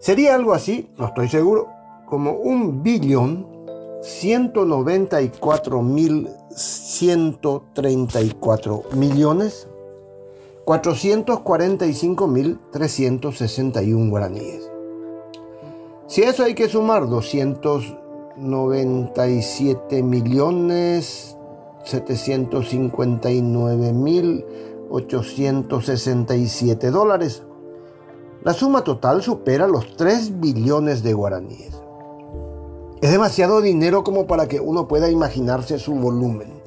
Sería algo así, no estoy seguro, como un billón 194.134 millones 445.361 guaraníes. Si eso hay que sumar 297 millones 759.867 dólares, la suma total supera los 3 billones de guaraníes. Es demasiado dinero como para que uno pueda imaginarse su volumen.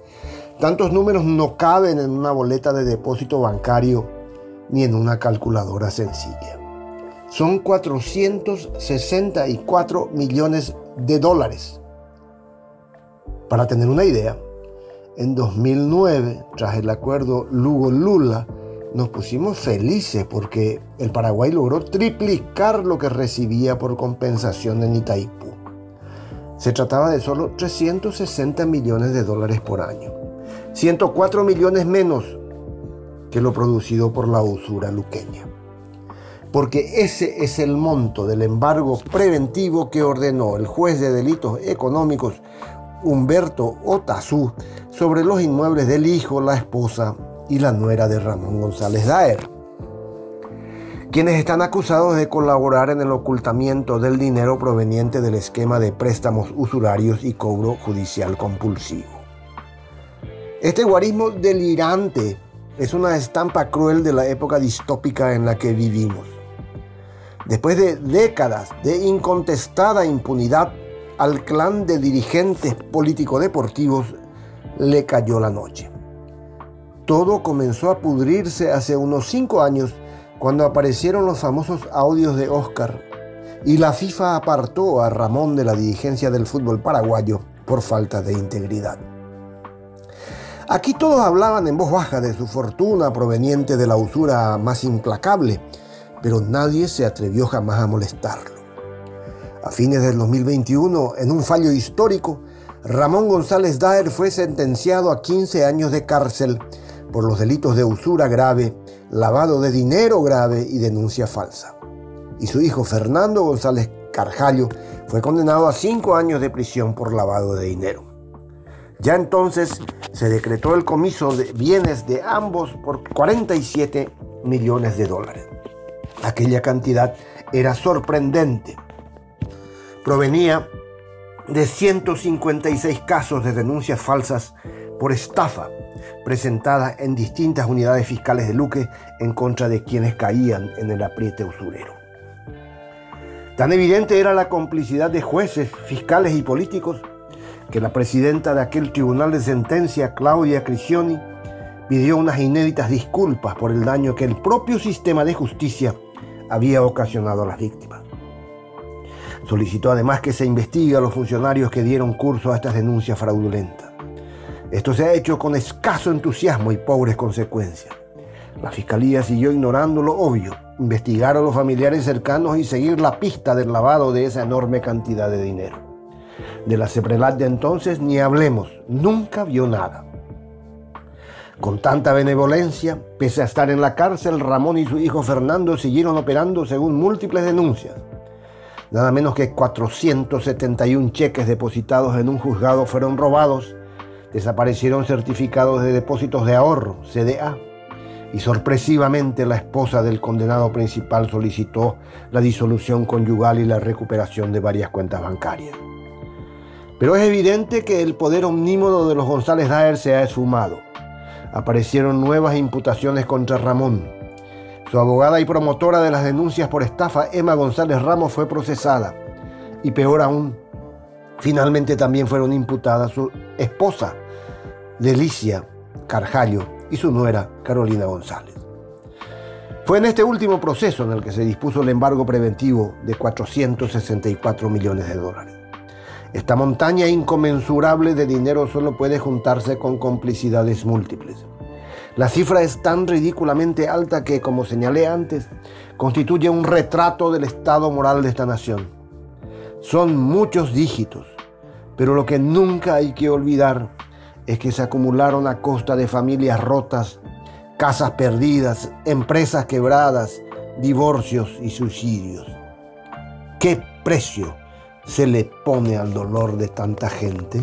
Tantos números no caben en una boleta de depósito bancario ni en una calculadora sencilla. Son 464 millones de dólares. Para tener una idea, en 2009, tras el acuerdo Lugo-Lula, nos pusimos felices porque el Paraguay logró triplicar lo que recibía por compensación en Itaipú. Se trataba de solo 360 millones de dólares por año, 104 millones menos que lo producido por la usura luqueña. Porque ese es el monto del embargo preventivo que ordenó el juez de delitos económicos Humberto Otazú sobre los inmuebles del hijo, la esposa y la nuera de Ramón González Daer quienes están acusados de colaborar en el ocultamiento del dinero proveniente del esquema de préstamos usurarios y cobro judicial compulsivo. Este guarismo delirante es una estampa cruel de la época distópica en la que vivimos. Después de décadas de incontestada impunidad, al clan de dirigentes político-deportivos le cayó la noche. Todo comenzó a pudrirse hace unos cinco años cuando aparecieron los famosos audios de Oscar y la FIFA apartó a Ramón de la dirigencia del fútbol paraguayo por falta de integridad. Aquí todos hablaban en voz baja de su fortuna proveniente de la usura más implacable, pero nadie se atrevió jamás a molestarlo. A fines del 2021, en un fallo histórico, Ramón González Daer fue sentenciado a 15 años de cárcel por los delitos de usura grave lavado de dinero grave y denuncia falsa. Y su hijo Fernando González Carjallo fue condenado a cinco años de prisión por lavado de dinero. Ya entonces se decretó el comiso de bienes de ambos por 47 millones de dólares. Aquella cantidad era sorprendente. Provenía de 156 casos de denuncias falsas por estafa presentada en distintas unidades fiscales de Luque en contra de quienes caían en el apriete usurero. Tan evidente era la complicidad de jueces, fiscales y políticos que la presidenta de aquel tribunal de sentencia, Claudia Crisioni, pidió unas inéditas disculpas por el daño que el propio sistema de justicia había ocasionado a las víctimas. Solicitó además que se investigue a los funcionarios que dieron curso a estas denuncias fraudulentas. Esto se ha hecho con escaso entusiasmo y pobres consecuencias. La fiscalía siguió ignorando lo obvio, investigar a los familiares cercanos y seguir la pista del lavado de esa enorme cantidad de dinero. De la Ceprelat de entonces ni hablemos, nunca vio nada. Con tanta benevolencia, pese a estar en la cárcel, Ramón y su hijo Fernando siguieron operando según múltiples denuncias. Nada menos que 471 cheques depositados en un juzgado fueron robados desaparecieron certificados de depósitos de ahorro, CDA, y sorpresivamente la esposa del condenado principal solicitó la disolución conyugal y la recuperación de varias cuentas bancarias. Pero es evidente que el poder omnímodo de los González Daer se ha esfumado. Aparecieron nuevas imputaciones contra Ramón. Su abogada y promotora de las denuncias por estafa, Emma González Ramos, fue procesada. Y peor aún, finalmente también fueron imputadas su esposa, Delicia Carjallo y su nuera Carolina González. Fue en este último proceso en el que se dispuso el embargo preventivo de 464 millones de dólares. Esta montaña inconmensurable de dinero solo puede juntarse con complicidades múltiples. La cifra es tan ridículamente alta que, como señalé antes, constituye un retrato del estado moral de esta nación. Son muchos dígitos, pero lo que nunca hay que olvidar es que se acumularon a costa de familias rotas, casas perdidas, empresas quebradas, divorcios y suicidios. ¿Qué precio se le pone al dolor de tanta gente?